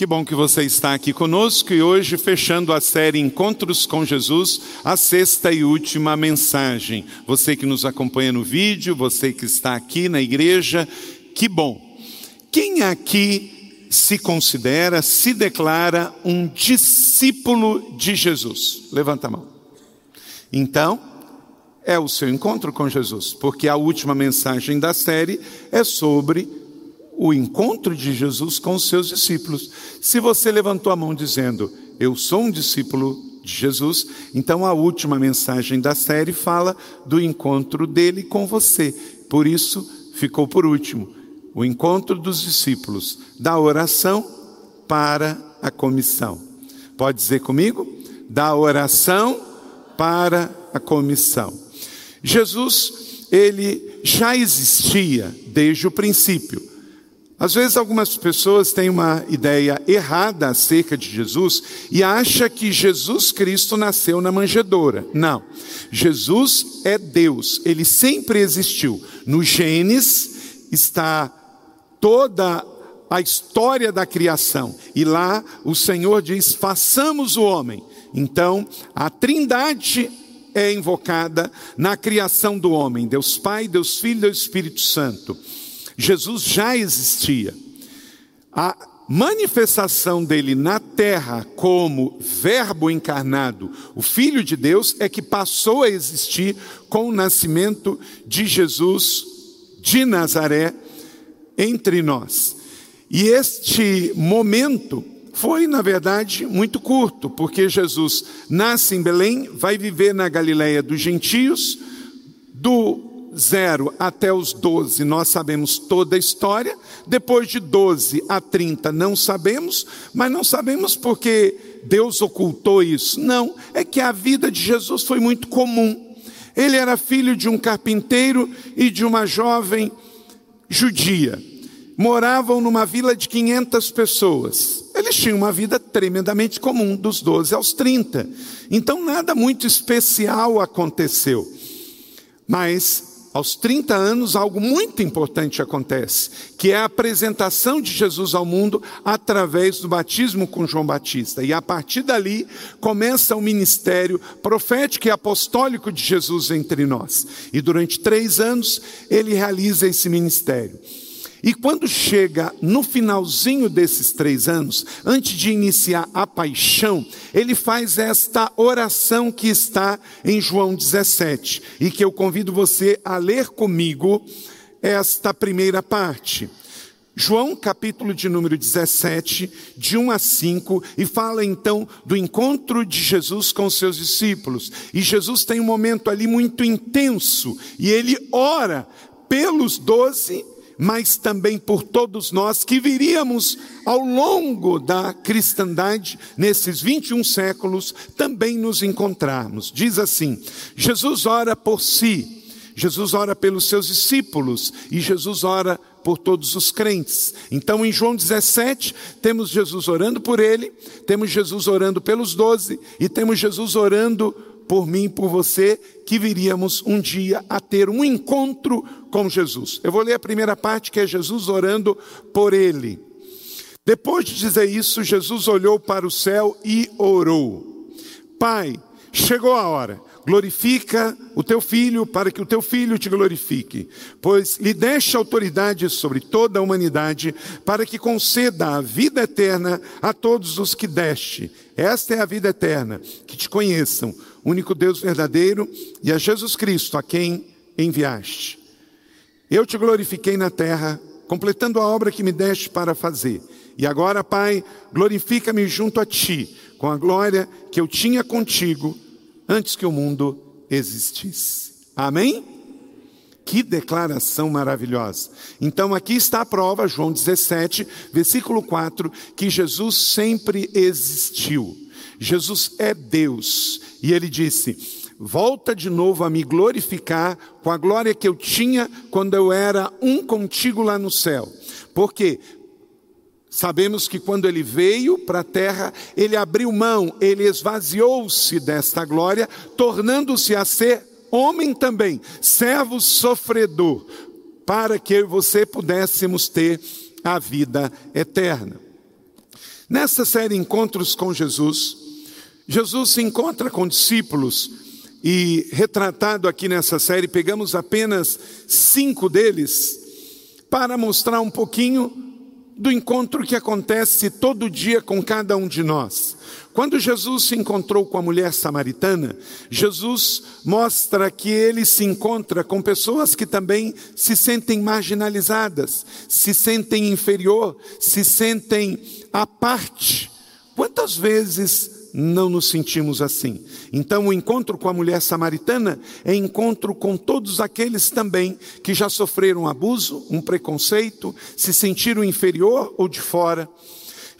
Que bom que você está aqui conosco e hoje fechando a série Encontros com Jesus, a sexta e última mensagem. Você que nos acompanha no vídeo, você que está aqui na igreja, que bom. Quem aqui se considera, se declara um discípulo de Jesus? Levanta a mão. Então, é o seu encontro com Jesus, porque a última mensagem da série é sobre o encontro de Jesus com os seus discípulos. Se você levantou a mão dizendo, Eu sou um discípulo de Jesus, então a última mensagem da série fala do encontro dele com você. Por isso, ficou por último o encontro dos discípulos, da oração para a comissão. Pode dizer comigo? Da oração para a comissão. Jesus, ele já existia desde o princípio. Às vezes algumas pessoas têm uma ideia errada acerca de Jesus e acha que Jesus Cristo nasceu na manjedoura. Não. Jesus é Deus, ele sempre existiu. No Gênesis está toda a história da criação. E lá o Senhor diz: "Façamos o homem". Então, a Trindade é invocada na criação do homem, Deus Pai, Deus Filho, Deus Espírito Santo. Jesus já existia. A manifestação dele na terra como Verbo encarnado, o Filho de Deus, é que passou a existir com o nascimento de Jesus de Nazaré entre nós. E este momento foi, na verdade, muito curto, porque Jesus nasce em Belém, vai viver na Galiléia dos gentios, do zero até os doze, nós sabemos toda a história, depois de 12 a 30 não sabemos, mas não sabemos porque Deus ocultou isso. Não, é que a vida de Jesus foi muito comum. Ele era filho de um carpinteiro e de uma jovem judia. Moravam numa vila de 500 pessoas. Eles tinham uma vida tremendamente comum, dos 12 aos 30. Então, nada muito especial aconteceu. Mas, aos 30 anos, algo muito importante acontece, que é a apresentação de Jesus ao mundo através do batismo com João Batista. E a partir dali, começa o ministério profético e apostólico de Jesus entre nós. E durante três anos, ele realiza esse ministério. E quando chega no finalzinho desses três anos, antes de iniciar a paixão, ele faz esta oração que está em João 17 e que eu convido você a ler comigo esta primeira parte. João, capítulo de número 17, de 1 a 5, e fala então do encontro de Jesus com seus discípulos. E Jesus tem um momento ali muito intenso, e ele ora pelos doze mas também por todos nós que viríamos ao longo da cristandade, nesses 21 séculos, também nos encontrarmos. Diz assim: Jesus ora por si, Jesus ora pelos seus discípulos e Jesus ora por todos os crentes. Então, em João 17, temos Jesus orando por ele, temos Jesus orando pelos doze e temos Jesus orando por mim e por você, que viríamos um dia a ter um encontro com Jesus. Eu vou ler a primeira parte, que é Jesus orando por ele. Depois de dizer isso, Jesus olhou para o céu e orou: Pai, chegou a hora glorifica o teu filho para que o teu filho te glorifique, pois lhe deste autoridade sobre toda a humanidade para que conceda a vida eterna a todos os que deste. Esta é a vida eterna, que te conheçam, único Deus verdadeiro e a Jesus Cristo a quem enviaste. Eu te glorifiquei na terra, completando a obra que me deste para fazer. E agora, Pai, glorifica-me junto a ti, com a glória que eu tinha contigo antes que o mundo existisse. Amém? Que declaração maravilhosa. Então aqui está a prova, João 17, versículo 4, que Jesus sempre existiu. Jesus é Deus. E ele disse: Volta de novo a me glorificar com a glória que eu tinha quando eu era um contigo lá no céu. Porque Sabemos que quando ele veio para a terra, ele abriu mão, ele esvaziou-se desta glória, tornando-se a ser homem também, servo sofredor, para que eu e você pudéssemos ter a vida eterna. Nessa série Encontros com Jesus, Jesus se encontra com discípulos e, retratado aqui nessa série, pegamos apenas cinco deles para mostrar um pouquinho do encontro que acontece todo dia com cada um de nós. Quando Jesus se encontrou com a mulher samaritana, Jesus mostra que ele se encontra com pessoas que também se sentem marginalizadas, se sentem inferior, se sentem à parte. Quantas vezes não nos sentimos assim? Então, o encontro com a mulher samaritana é encontro com todos aqueles também que já sofreram abuso, um preconceito, se sentiram inferior ou de fora.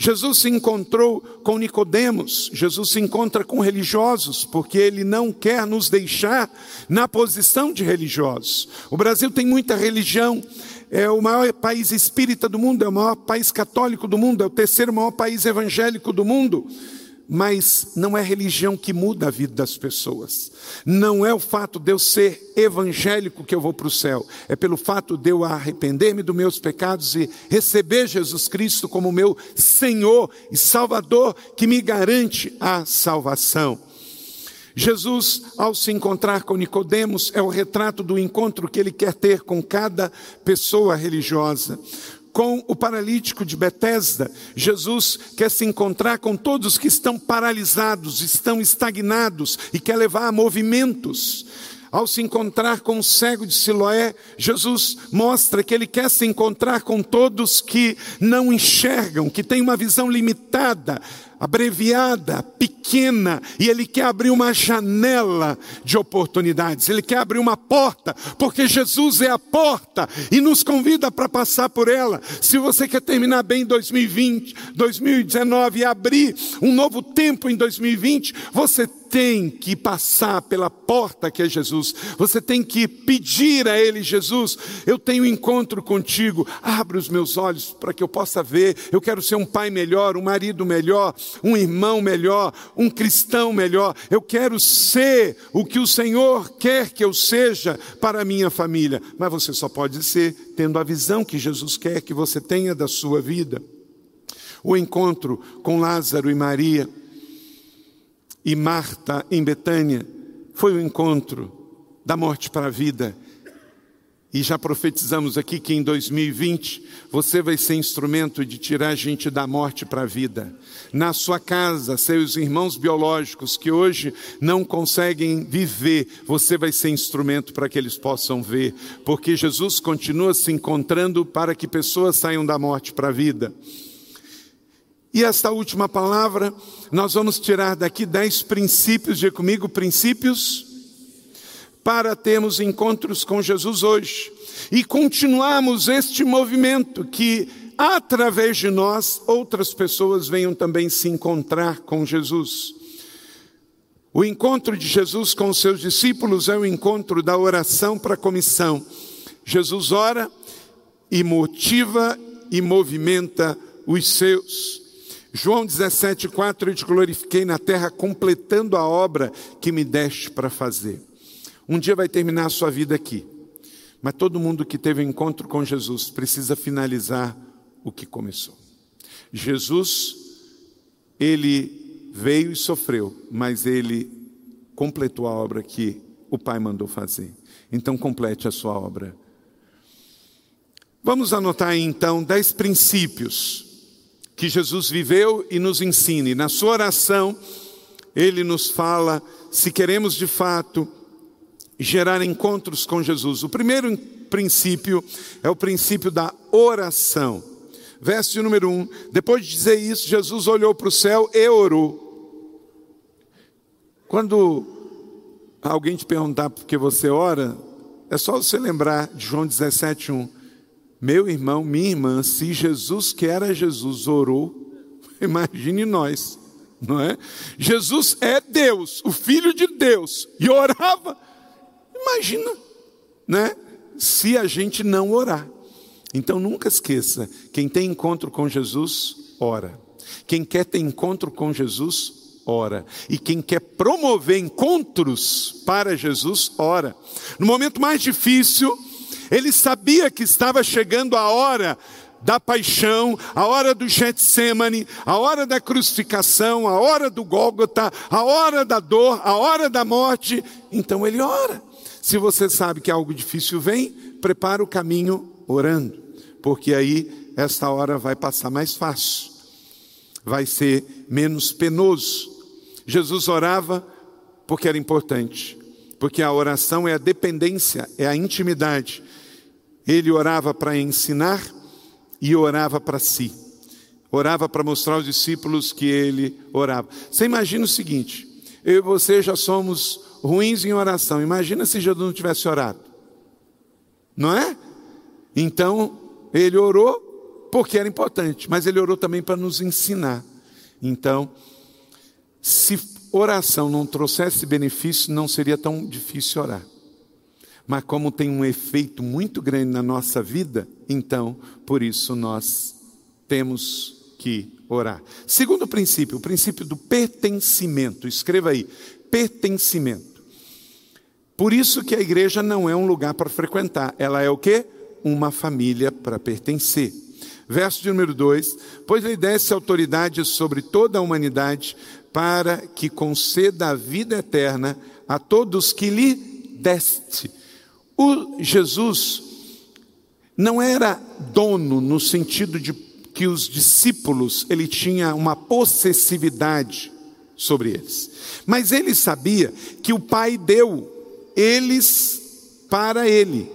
Jesus se encontrou com Nicodemos, Jesus se encontra com religiosos, porque ele não quer nos deixar na posição de religiosos. O Brasil tem muita religião, é o maior país espírita do mundo, é o maior país católico do mundo, é o terceiro maior país evangélico do mundo. Mas não é religião que muda a vida das pessoas. Não é o fato de eu ser evangélico que eu vou para o céu. É pelo fato de eu arrepender-me dos meus pecados e receber Jesus Cristo como meu Senhor e Salvador que me garante a salvação. Jesus, ao se encontrar com Nicodemos, é o retrato do encontro que ele quer ter com cada pessoa religiosa. Com o paralítico de Betesda, Jesus quer se encontrar com todos que estão paralisados, estão estagnados e quer levar a movimentos. Ao se encontrar com o cego de Siloé, Jesus mostra que ele quer se encontrar com todos que não enxergam, que têm uma visão limitada, abreviada, pequena, e Ele quer abrir uma janela de oportunidades, Ele quer abrir uma porta, porque Jesus é a porta e nos convida para passar por ela. Se você quer terminar bem 2020, 2019 e abrir um novo tempo em 2020, você tem que passar pela porta que é Jesus, você tem que pedir a Ele, Jesus, eu tenho encontro contigo, abre os meus olhos para que eu possa ver, eu quero ser um pai melhor, um marido melhor, um irmão melhor, um cristão melhor, eu quero ser o que o Senhor quer que eu seja para a minha família, mas você só pode ser tendo a visão que Jesus quer que você tenha da sua vida. O encontro com Lázaro e Maria, e Marta em Betânia foi o encontro da morte para a vida. E já profetizamos aqui que em 2020 você vai ser instrumento de tirar a gente da morte para a vida. Na sua casa, seus irmãos biológicos que hoje não conseguem viver, você vai ser instrumento para que eles possam ver, porque Jesus continua se encontrando para que pessoas saiam da morte para a vida. E esta última palavra, nós vamos tirar daqui dez princípios, de comigo, princípios, para termos encontros com Jesus hoje e continuarmos este movimento que, através de nós, outras pessoas venham também se encontrar com Jesus. O encontro de Jesus com os seus discípulos é o encontro da oração para a comissão. Jesus ora e motiva e movimenta os seus. João 17,4: Eu te glorifiquei na terra, completando a obra que me deste para fazer. Um dia vai terminar a sua vida aqui, mas todo mundo que teve um encontro com Jesus precisa finalizar o que começou. Jesus, ele veio e sofreu, mas ele completou a obra que o Pai mandou fazer. Então, complete a sua obra. Vamos anotar então dez princípios que Jesus viveu e nos ensina. E na sua oração, ele nos fala se queremos de fato gerar encontros com Jesus. O primeiro princípio é o princípio da oração. Verso número 1. Um, depois de dizer isso, Jesus olhou para o céu e orou. Quando alguém te perguntar por que você ora, é só você lembrar de João 17, 1. Meu irmão, minha irmã, se Jesus, que era Jesus, orou, imagine nós, não é? Jesus é Deus, o Filho de Deus, e orava, imagina, né? Se a gente não orar. Então nunca esqueça: quem tem encontro com Jesus, ora. Quem quer ter encontro com Jesus, ora. E quem quer promover encontros para Jesus, ora. No momento mais difícil, ele sabia que estava chegando a hora da paixão, a hora do Getsemane, a hora da crucificação, a hora do Gólgota, a hora da dor, a hora da morte. Então ele ora. Se você sabe que algo difícil vem, prepara o caminho orando, porque aí esta hora vai passar mais fácil, vai ser menos penoso. Jesus orava porque era importante, porque a oração é a dependência, é a intimidade. Ele orava para ensinar e orava para si. Orava para mostrar aos discípulos que ele orava. Você imagina o seguinte: eu e você já somos ruins em oração. Imagina se Jesus não tivesse orado. Não é? Então, ele orou porque era importante, mas ele orou também para nos ensinar. Então, se oração não trouxesse benefício, não seria tão difícil orar. Mas como tem um efeito muito grande na nossa vida, então, por isso nós temos que orar. Segundo princípio, o princípio do pertencimento. Escreva aí, pertencimento. Por isso que a igreja não é um lugar para frequentar, ela é o quê? Uma família para pertencer. Verso de número 2: Pois lhe desse autoridade sobre toda a humanidade, para que conceda a vida eterna a todos que lhe deste. O Jesus não era dono no sentido de que os discípulos ele tinha uma possessividade sobre eles. Mas ele sabia que o Pai deu eles para ele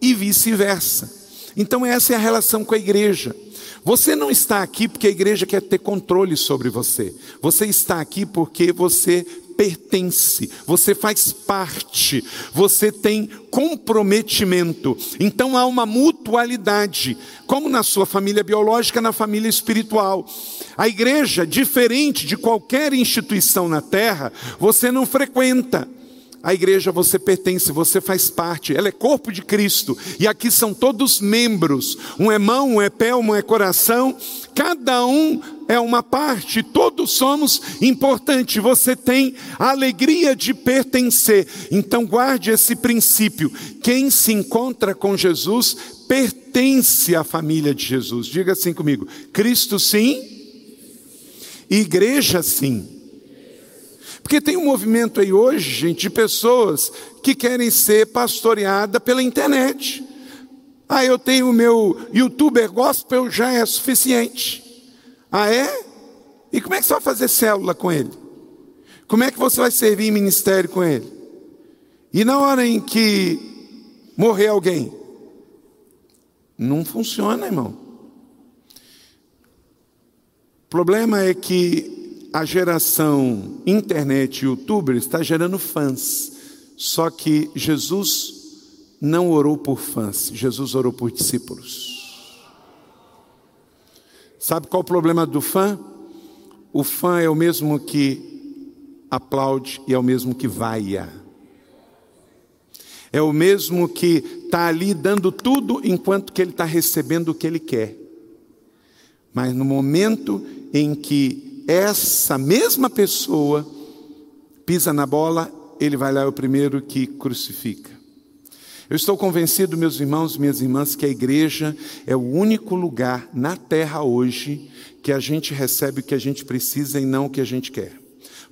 e vice-versa. Então essa é a relação com a igreja. Você não está aqui porque a igreja quer ter controle sobre você. Você está aqui porque você pertence, você faz parte, você tem comprometimento. Então há uma mutualidade, como na sua família biológica, na família espiritual. A igreja, diferente de qualquer instituição na terra, você não frequenta. A igreja você pertence, você faz parte, ela é corpo de Cristo, e aqui são todos membros: um é mão, um é pé, um é coração, cada um é uma parte, todos somos importantes. Você tem a alegria de pertencer, então guarde esse princípio: quem se encontra com Jesus pertence à família de Jesus. Diga assim comigo: Cristo sim, igreja sim. Porque tem um movimento aí hoje, gente, de pessoas que querem ser pastoreada pela internet. Ah, eu tenho o meu youtuber gospel, já é suficiente. Ah, é? E como é que você vai fazer célula com ele? Como é que você vai servir em ministério com ele? E na hora em que morrer alguém? Não funciona, irmão. O problema é que a geração internet e youtuber está gerando fãs. Só que Jesus não orou por fãs, Jesus orou por discípulos. Sabe qual o problema do fã? O fã é o mesmo que aplaude e é o mesmo que vaia. É o mesmo que está ali dando tudo enquanto que ele está recebendo o que ele quer. Mas no momento em que essa mesma pessoa pisa na bola, ele vai lá é o primeiro que crucifica. Eu estou convencido, meus irmãos e minhas irmãs, que a igreja é o único lugar na terra hoje que a gente recebe o que a gente precisa e não o que a gente quer.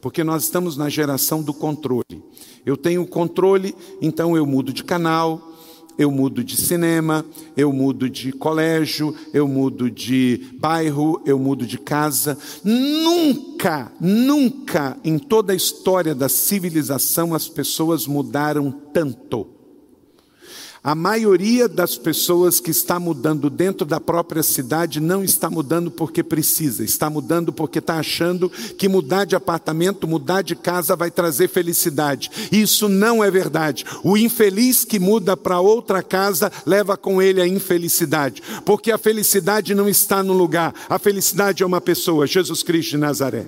Porque nós estamos na geração do controle. Eu tenho controle, então eu mudo de canal, eu mudo de cinema, eu mudo de colégio, eu mudo de bairro, eu mudo de casa. Nunca, nunca em toda a história da civilização as pessoas mudaram tanto. A maioria das pessoas que está mudando dentro da própria cidade não está mudando porque precisa, está mudando porque está achando que mudar de apartamento, mudar de casa vai trazer felicidade. Isso não é verdade. O infeliz que muda para outra casa leva com ele a infelicidade, porque a felicidade não está no lugar, a felicidade é uma pessoa, Jesus Cristo de Nazaré.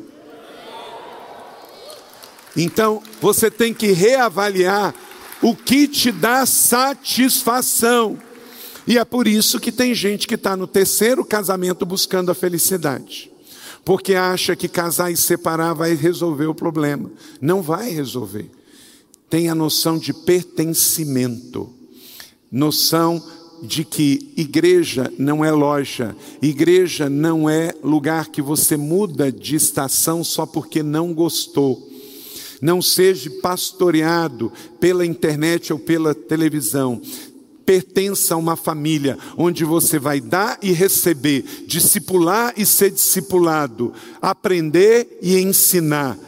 Então, você tem que reavaliar o que te dá satisfação. E é por isso que tem gente que está no terceiro casamento buscando a felicidade. Porque acha que casar e separar vai resolver o problema. Não vai resolver. Tem a noção de pertencimento, noção de que igreja não é loja, igreja não é lugar que você muda de estação só porque não gostou. Não seja pastoreado pela internet ou pela televisão. Pertença a uma família onde você vai dar e receber, discipular e ser discipulado, aprender e ensinar.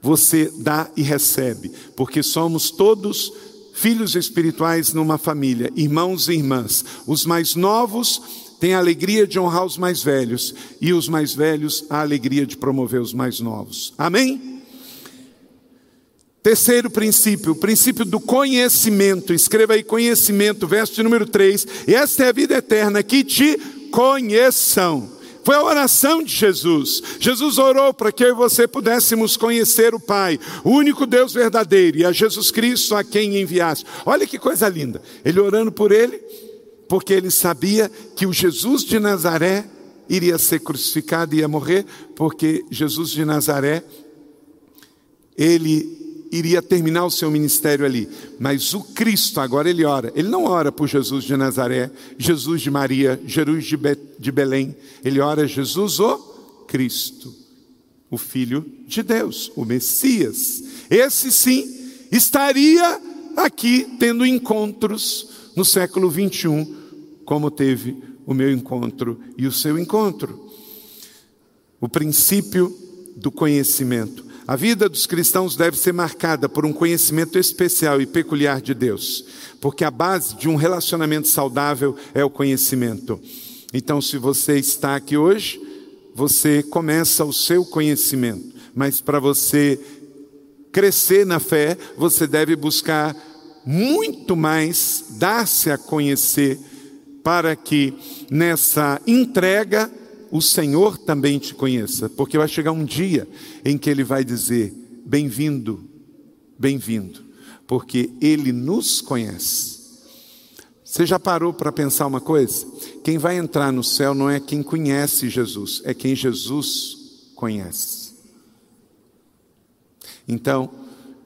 Você dá e recebe, porque somos todos filhos espirituais numa família, irmãos e irmãs. Os mais novos têm a alegria de honrar os mais velhos, e os mais velhos a alegria de promover os mais novos. Amém? Terceiro princípio, o princípio do conhecimento. Escreva aí conhecimento, verso número 3. E esta é a vida eterna, que te conheçam foi a oração de Jesus. Jesus orou para que eu e você pudéssemos conhecer o Pai, o único Deus verdadeiro, e a Jesus Cristo a quem enviaste. Olha que coisa linda. Ele orando por ele, porque ele sabia que o Jesus de Nazaré iria ser crucificado e ia morrer, porque Jesus de Nazaré, ele iria terminar o seu ministério ali. Mas o Cristo, agora ele ora. Ele não ora por Jesus de Nazaré, Jesus de Maria, Jesus de, Be de Belém. Ele ora Jesus o Cristo, o Filho de Deus, o Messias. Esse sim estaria aqui tendo encontros no século 21, como teve o meu encontro e o seu encontro. O princípio do conhecimento. A vida dos cristãos deve ser marcada por um conhecimento especial e peculiar de Deus, porque a base de um relacionamento saudável é o conhecimento. Então, se você está aqui hoje, você começa o seu conhecimento, mas para você crescer na fé, você deve buscar muito mais dar-se a conhecer, para que nessa entrega o Senhor também te conheça, porque vai chegar um dia em que Ele vai dizer: bem-vindo, bem-vindo, porque Ele nos conhece. Você já parou para pensar uma coisa? Quem vai entrar no céu não é quem conhece Jesus, é quem Jesus conhece. Então,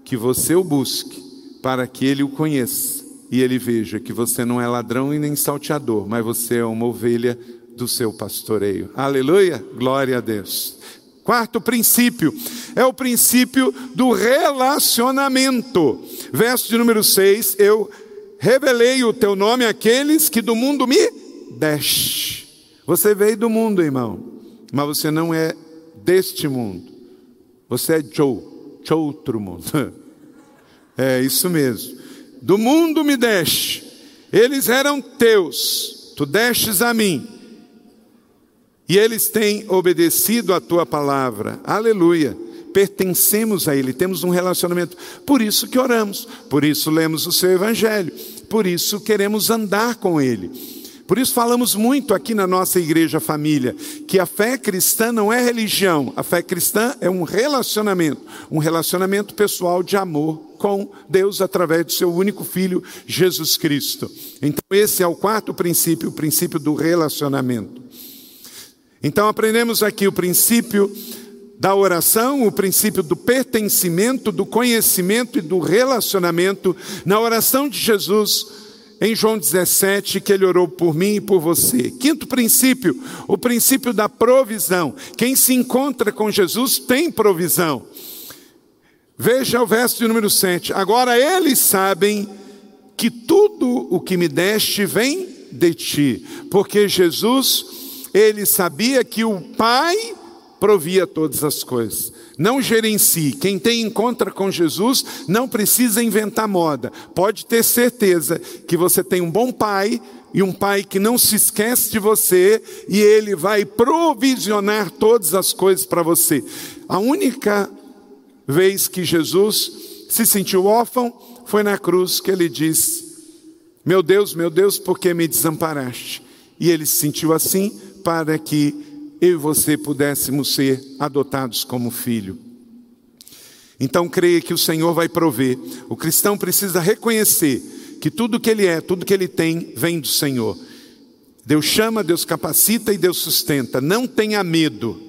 que você o busque para que ele o conheça e ele veja que você não é ladrão e nem salteador, mas você é uma ovelha do seu pastoreio. Aleluia, glória a Deus. Quarto princípio é o princípio do relacionamento. Verso de número 6, eu revelei o teu nome àqueles que do mundo me deste. Você veio do mundo, irmão, mas você não é deste mundo. Você é de outro mundo. É isso mesmo. Do mundo me deste. Eles eram teus, tu destes a mim e eles têm obedecido a tua palavra. Aleluia. Pertencemos a Ele, temos um relacionamento. Por isso que oramos, por isso lemos o seu Evangelho, por isso queremos andar com Ele. Por isso falamos muito aqui na nossa igreja família que a fé cristã não é religião, a fé cristã é um relacionamento, um relacionamento pessoal de amor com Deus através do seu único filho Jesus Cristo. Então esse é o quarto princípio, o princípio do relacionamento. Então aprendemos aqui o princípio da oração, o princípio do pertencimento, do conhecimento e do relacionamento na oração de Jesus em João 17, que ele orou por mim e por você. Quinto princípio, o princípio da provisão. Quem se encontra com Jesus tem provisão. Veja o verso de número 7. Agora eles sabem que tudo o que me deste vem de ti, porque Jesus ele sabia que o Pai provia todas as coisas. Não gerencie. Quem tem encontro com Jesus não precisa inventar moda. Pode ter certeza que você tem um bom pai e um pai que não se esquece de você e ele vai provisionar todas as coisas para você. A única vez que Jesus se sentiu órfão foi na cruz que ele disse: Meu Deus, meu Deus, por que me desamparaste? E ele se sentiu assim para que eu e você pudéssemos ser adotados como filho. Então creia que o Senhor vai prover. O cristão precisa reconhecer que tudo que ele é, tudo que ele tem, vem do Senhor. Deus chama, Deus capacita e Deus sustenta. Não tenha medo.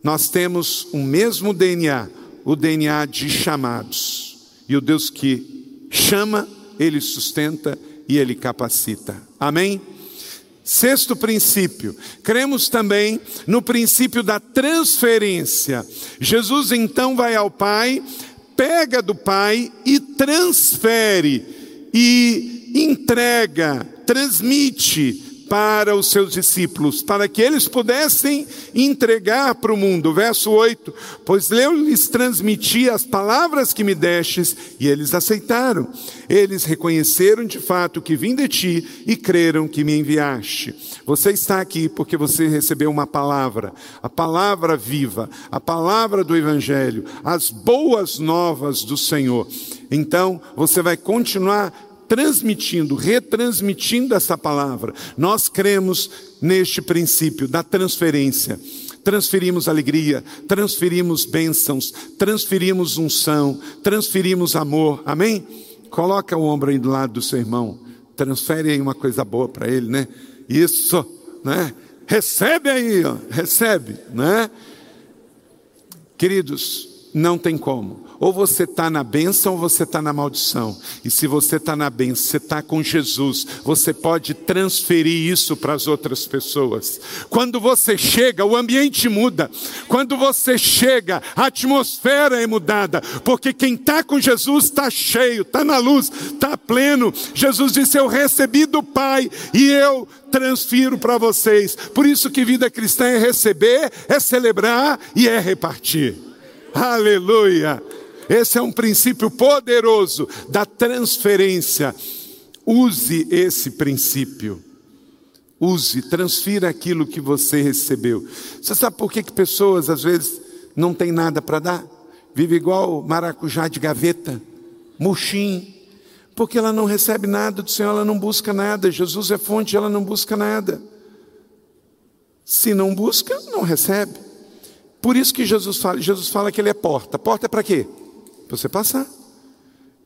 Nós temos o mesmo DNA, o DNA de chamados. E o Deus que chama, ele sustenta e Ele capacita. Amém? Sexto princípio, cremos também no princípio da transferência. Jesus então vai ao Pai, pega do Pai e transfere, e entrega, transmite para os seus discípulos, para que eles pudessem entregar para o mundo. Verso 8: Pois eu lhes transmiti as palavras que me destes, e eles aceitaram. Eles reconheceram de fato que vim de ti e creram que me enviaste. Você está aqui porque você recebeu uma palavra, a palavra viva, a palavra do Evangelho, as boas novas do Senhor. Então, você vai continuar transmitindo, retransmitindo essa palavra. Nós cremos neste princípio da transferência. Transferimos alegria, transferimos bênçãos, transferimos unção, transferimos amor. Amém? Coloca o ombro aí do lado do seu irmão. Transfere aí uma coisa boa para ele, né? Isso, né? Recebe aí, ó, recebe, né? Queridos, não tem como. Ou você está na bênção ou você está na maldição. E se você está na bênção, você está com Jesus, você pode transferir isso para as outras pessoas. Quando você chega, o ambiente muda. Quando você chega, a atmosfera é mudada. Porque quem está com Jesus está cheio, está na luz, está pleno. Jesus disse: Eu recebi do Pai e eu transfiro para vocês. Por isso que vida cristã é receber, é celebrar e é repartir. Aleluia! Esse é um princípio poderoso da transferência. Use esse princípio. Use, transfira aquilo que você recebeu. Você sabe por que, que pessoas às vezes não têm nada para dar? Vive igual maracujá de gaveta, murchinho, porque ela não recebe nada do Senhor, ela não busca nada. Jesus é fonte, ela não busca nada. Se não busca, não recebe. Por isso que Jesus fala, Jesus fala que ele é porta. Porta é para quê? Para você passar.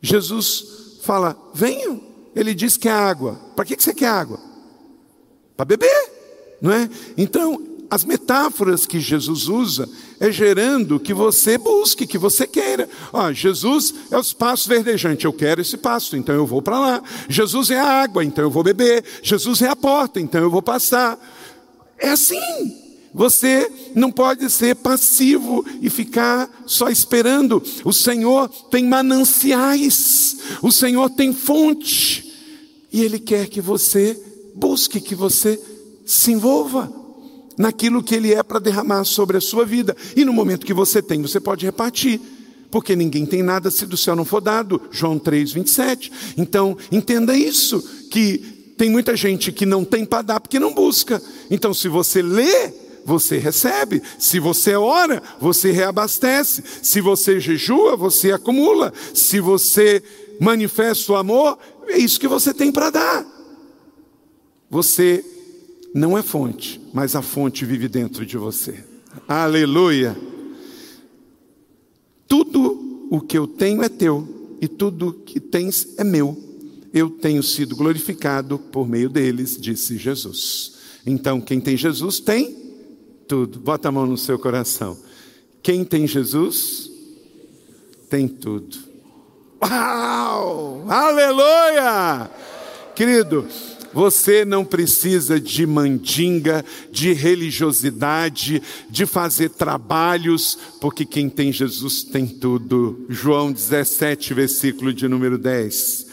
Jesus fala: venham. Ele diz que é água. Para que você quer água? Para beber, não é? Então, as metáforas que Jesus usa é gerando que você busque, que você queira. Ó, Jesus é o espaço verdejante, eu quero esse pasto, então eu vou para lá. Jesus é a água, então eu vou beber. Jesus é a porta, então eu vou passar. É assim. Você não pode ser passivo e ficar só esperando. O Senhor tem mananciais, o Senhor tem fonte, e Ele quer que você busque, que você se envolva naquilo que Ele é para derramar sobre a sua vida. E no momento que você tem, você pode repartir. Porque ninguém tem nada se do céu não for dado. João 3, 27. Então, entenda isso: que tem muita gente que não tem para dar porque não busca. Então, se você lê você recebe. Se você ora, você reabastece. Se você jejua, você acumula. Se você manifesta o amor, é isso que você tem para dar. Você não é fonte, mas a fonte vive dentro de você. Aleluia. Tudo o que eu tenho é teu, e tudo que tens é meu. Eu tenho sido glorificado por meio deles, disse Jesus. Então, quem tem Jesus tem tudo. Bota a mão no seu coração. Quem tem Jesus, tem tudo. Uau! Aleluia! Querido, você não precisa de mandinga, de religiosidade, de fazer trabalhos, porque quem tem Jesus tem tudo. João 17, versículo de número 10.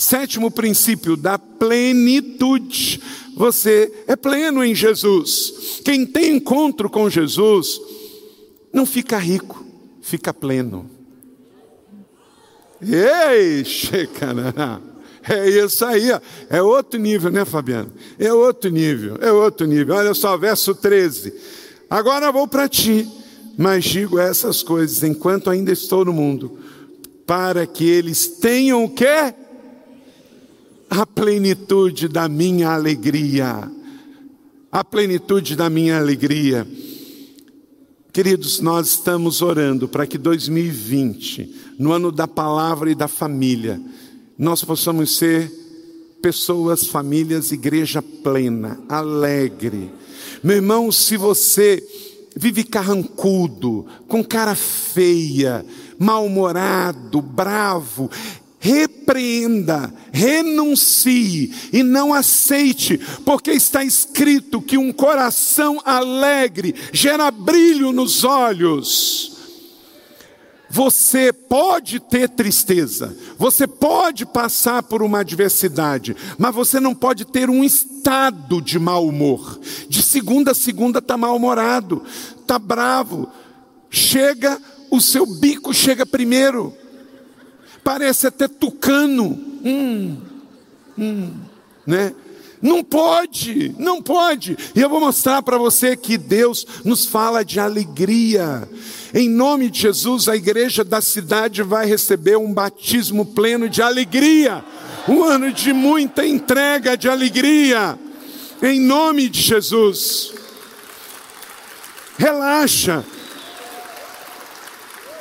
Sétimo princípio da plenitude. Você é pleno em Jesus. Quem tem encontro com Jesus não fica rico, fica pleno. Ei, checará. É isso aí, é outro nível, né, Fabiano? É outro nível, é outro nível. Olha só, verso 13. Agora vou para ti, mas digo essas coisas enquanto ainda estou no mundo, para que eles tenham o quê? A plenitude da minha alegria. A plenitude da minha alegria. Queridos, nós estamos orando para que 2020, no ano da palavra e da família, nós possamos ser pessoas, famílias, igreja plena, alegre. Meu irmão, se você vive carrancudo, com cara feia, mal-humorado, bravo, repreenda, renuncie e não aceite, porque está escrito que um coração alegre gera brilho nos olhos. Você pode ter tristeza, você pode passar por uma adversidade, mas você não pode ter um estado de mau humor. De segunda a segunda está mal-humorado, está bravo. Chega, o seu bico chega primeiro. Parece até tucano. Hum, hum, né? Não pode, não pode. E eu vou mostrar para você que Deus nos fala de alegria. Em nome de Jesus, a igreja da cidade vai receber um batismo pleno de alegria. Um ano de muita entrega de alegria. Em nome de Jesus. Relaxa.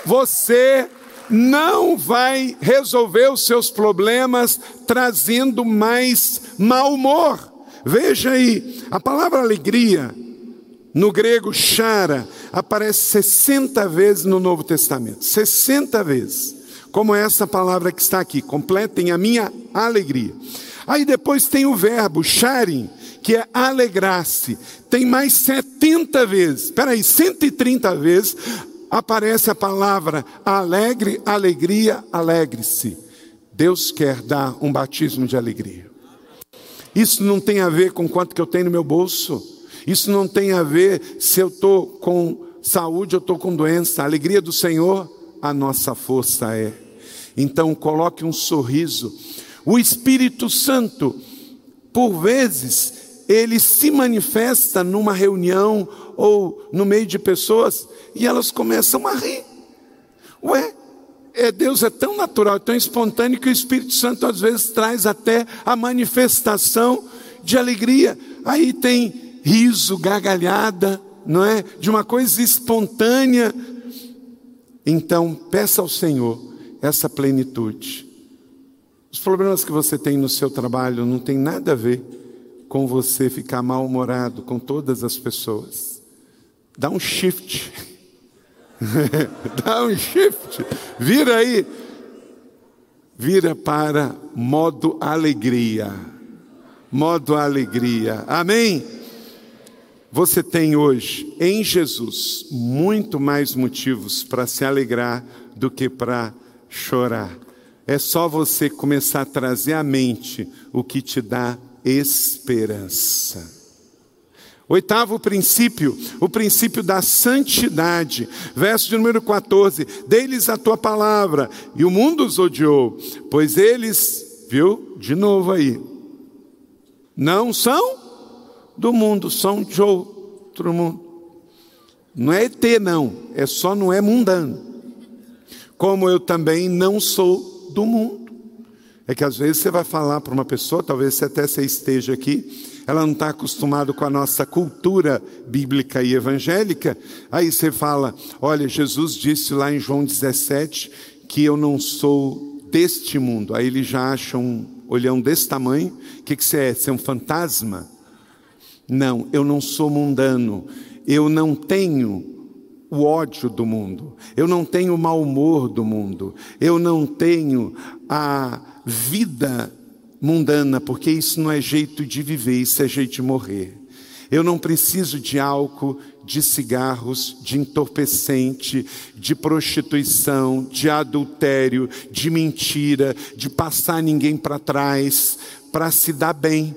Você não vai resolver os seus problemas trazendo mais mau humor. Veja aí, a palavra alegria, no grego chara, aparece 60 vezes no Novo Testamento. 60 vezes. Como essa palavra que está aqui, completem a minha alegria. Aí depois tem o verbo charim, que é alegrar-se. Tem mais 70 vezes, espera aí, 130 vezes aparece a palavra alegre, alegria, alegre-se. Deus quer dar um batismo de alegria. Isso não tem a ver com quanto que eu tenho no meu bolso. Isso não tem a ver se eu estou com saúde ou estou com doença. A alegria do Senhor, a nossa força é. Então coloque um sorriso. O Espírito Santo, por vezes, ele se manifesta numa reunião ou no meio de pessoas e elas começam a rir. Ué, é, Deus é tão natural, tão espontâneo que o Espírito Santo às vezes traz até a manifestação de alegria. Aí tem riso, gargalhada, não é? De uma coisa espontânea. Então, peça ao Senhor essa plenitude. Os problemas que você tem no seu trabalho não tem nada a ver com você ficar mal-humorado com todas as pessoas. Dá um shift. Dá um shift. Vira aí. Vira para modo alegria. Modo alegria. Amém? Você tem hoje em Jesus muito mais motivos para se alegrar do que para chorar. É só você começar a trazer à mente o que te dá esperança. Oitavo princípio, o princípio da santidade. Verso de número 14: Dei-lhes a tua palavra, e o mundo os odiou, pois eles, viu, de novo aí, não são do mundo, são de outro mundo. Não é ET, não, é só não é mundano. Como eu também não sou do mundo. É que às vezes você vai falar para uma pessoa, talvez até você esteja aqui, ela não está acostumada com a nossa cultura bíblica e evangélica, aí você fala: olha, Jesus disse lá em João 17 que eu não sou deste mundo. Aí ele já acha um olhão desse tamanho: o que, que você é? Você é um fantasma? Não, eu não sou mundano, eu não tenho o ódio do mundo, eu não tenho o mau humor do mundo, eu não tenho a vida mundana, porque isso não é jeito de viver, isso é jeito de morrer. Eu não preciso de álcool, de cigarros, de entorpecente, de prostituição, de adultério, de mentira, de passar ninguém para trás, para se dar bem,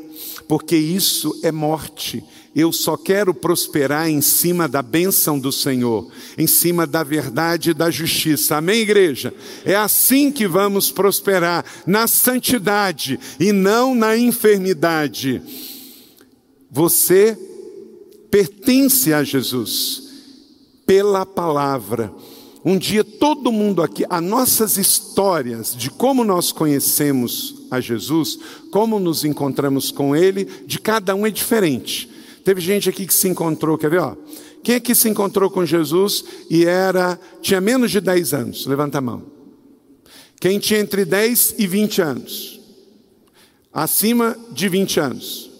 porque isso é morte. Eu só quero prosperar em cima da bênção do Senhor, em cima da verdade e da justiça. Amém, igreja? É assim que vamos prosperar, na santidade e não na enfermidade. Você pertence a Jesus pela palavra. Um dia todo mundo aqui, as nossas histórias de como nós conhecemos a Jesus, como nos encontramos com Ele, de cada um é diferente. Teve gente aqui que se encontrou, quer ver? Ó? Quem é que se encontrou com Jesus e era tinha menos de 10 anos? Levanta a mão. Quem tinha entre 10 e 20 anos? Acima de 20 anos.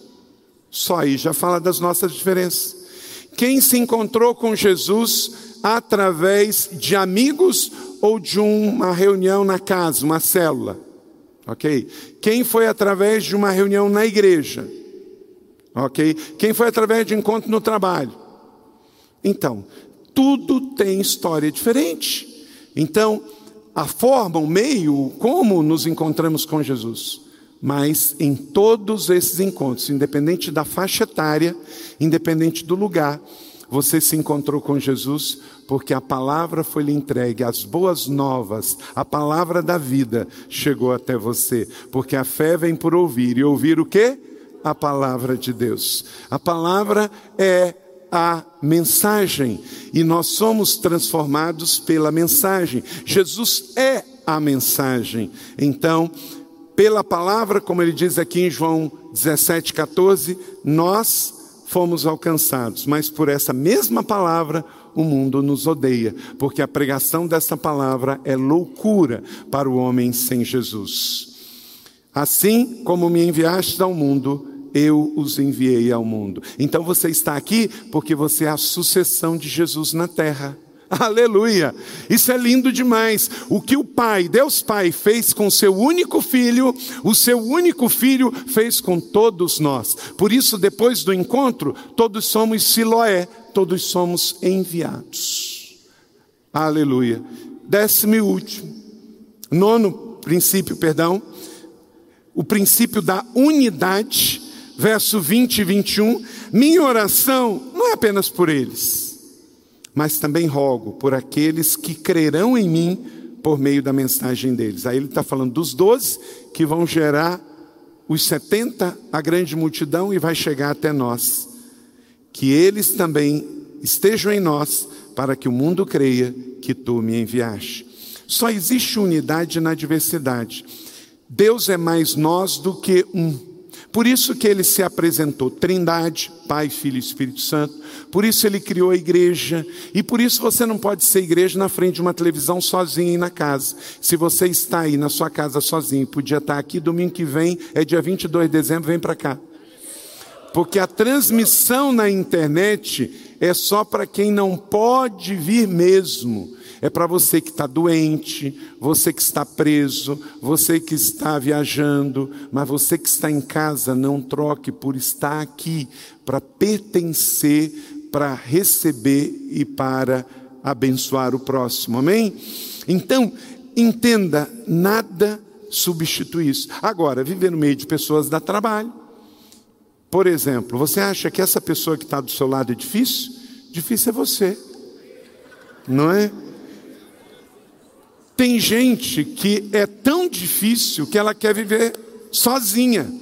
Só aí já fala das nossas diferenças. Quem se encontrou com Jesus através de amigos ou de uma reunião na casa, uma célula? Ok? Quem foi através de uma reunião na igreja? Ok? Quem foi através de encontro no trabalho? Então, tudo tem história diferente. Então, a forma, o meio, como nos encontramos com Jesus. Mas em todos esses encontros, independente da faixa etária, independente do lugar, você se encontrou com Jesus porque a palavra foi lhe entregue, as boas novas, a palavra da vida chegou até você, porque a fé vem por ouvir e ouvir o quê? A palavra de Deus. A palavra é a mensagem e nós somos transformados pela mensagem. Jesus é a mensagem. Então, pela palavra, como ele diz aqui em João 17, 14, nós fomos alcançados, mas por essa mesma palavra o mundo nos odeia, porque a pregação dessa palavra é loucura para o homem sem Jesus. Assim como me enviaste ao mundo, eu os enviei ao mundo. Então você está aqui porque você é a sucessão de Jesus na terra. Aleluia! Isso é lindo demais. O que o Pai, Deus Pai, fez com seu único filho, o seu único filho fez com todos nós. Por isso, depois do encontro, todos somos Siloé, todos somos enviados. Aleluia. Décimo e último, nono princípio, perdão, o princípio da unidade, verso 20 e 21. Minha oração não é apenas por eles mas também rogo por aqueles que crerão em mim por meio da mensagem deles. Aí ele está falando dos doze que vão gerar os setenta, a grande multidão, e vai chegar até nós. Que eles também estejam em nós, para que o mundo creia que tu me enviaste. Só existe unidade na diversidade. Deus é mais nós do que um. Por isso que ele se apresentou Trindade, Pai, Filho e Espírito Santo. Por isso ele criou a igreja. E por isso você não pode ser igreja na frente de uma televisão sozinho na casa. Se você está aí na sua casa sozinho, podia estar aqui domingo que vem, é dia 22 de dezembro, vem para cá. Porque a transmissão na internet é só para quem não pode vir mesmo. É para você que está doente, você que está preso, você que está viajando, mas você que está em casa, não troque por estar aqui para pertencer, para receber e para abençoar o próximo. Amém? Então, entenda, nada substitui isso. Agora, viver no meio de pessoas dá trabalho. Por exemplo, você acha que essa pessoa que está do seu lado é difícil? Difícil é você, não é? Tem gente que é tão difícil que ela quer viver sozinha.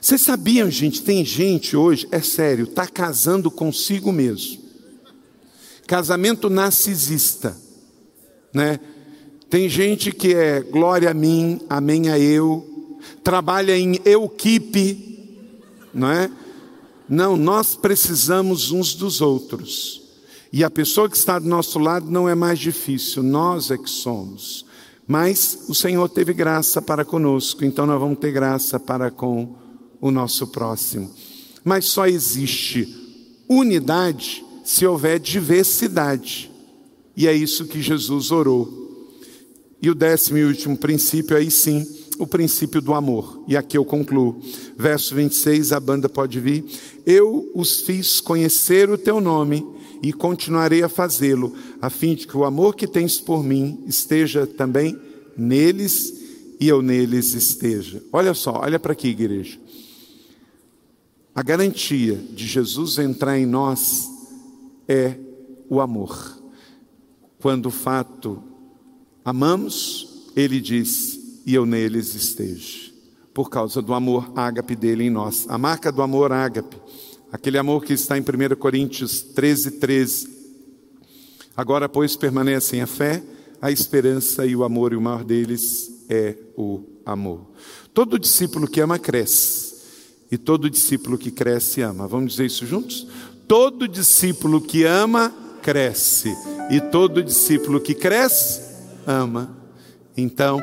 Vocês sabiam, gente? Tem gente hoje, é sério, está casando consigo mesmo. Casamento narcisista, né? Tem gente que é glória a mim, amém a eu, trabalha em equipe, não é? Não, nós precisamos uns dos outros. E a pessoa que está do nosso lado não é mais difícil, nós é que somos. Mas o Senhor teve graça para conosco, então nós vamos ter graça para com o nosso próximo. Mas só existe unidade se houver diversidade. E é isso que Jesus orou. E o décimo e último princípio, aí sim, o princípio do amor. E aqui eu concluo. Verso 26, a banda pode vir. Eu os fiz conhecer o teu nome e continuarei a fazê-lo, a fim de que o amor que tens por mim esteja também neles e eu neles esteja. Olha só, olha para aqui, igreja. A garantia de Jesus entrar em nós é o amor. Quando o fato amamos, ele diz, e eu neles esteja. Por causa do amor ágape dele em nós. A marca do amor ágape Aquele amor que está em 1 Coríntios 13, 13. Agora, pois, permanecem a fé, a esperança e o amor, e o maior deles é o amor. Todo discípulo que ama, cresce. E todo discípulo que cresce, ama. Vamos dizer isso juntos? Todo discípulo que ama, cresce. E todo discípulo que cresce, ama. Então,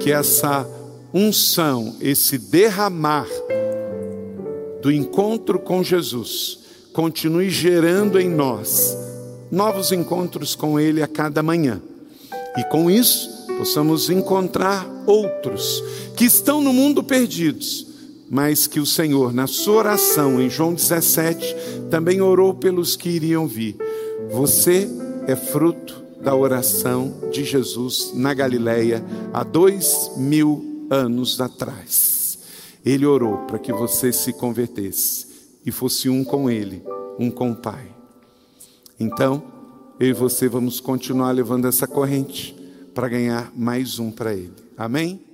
que essa unção, esse derramar, do encontro com Jesus continue gerando em nós novos encontros com Ele a cada manhã. E com isso, possamos encontrar outros que estão no mundo perdidos, mas que o Senhor, na sua oração em João 17, também orou pelos que iriam vir. Você é fruto da oração de Jesus na Galileia há dois mil anos atrás. Ele orou para que você se convertesse e fosse um com Ele, um com o Pai. Então, eu e você vamos continuar levando essa corrente para ganhar mais um para Ele. Amém?